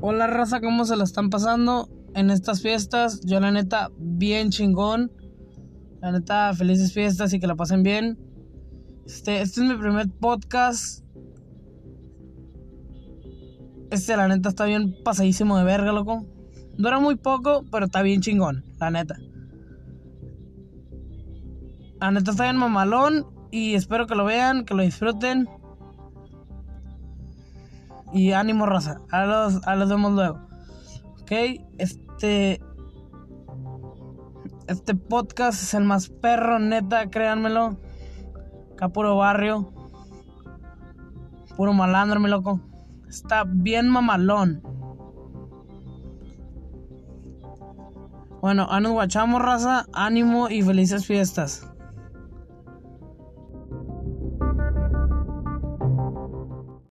Hola raza, ¿cómo se la están pasando en estas fiestas? Yo la neta, bien chingón. La neta, felices fiestas y que la pasen bien. Este, este es mi primer podcast. Este, la neta, está bien pasadísimo de verga, loco. Dura muy poco, pero está bien chingón, la neta. La neta está bien mamalón y espero que lo vean, que lo disfruten. Y ánimo, raza. A los, a los vemos luego. Ok, este. Este podcast es el más perro, neta, créanmelo. Acá puro barrio. Puro malandro, mi loco. Está bien mamalón. Bueno, nos guachamos, raza. Ánimo y felices fiestas.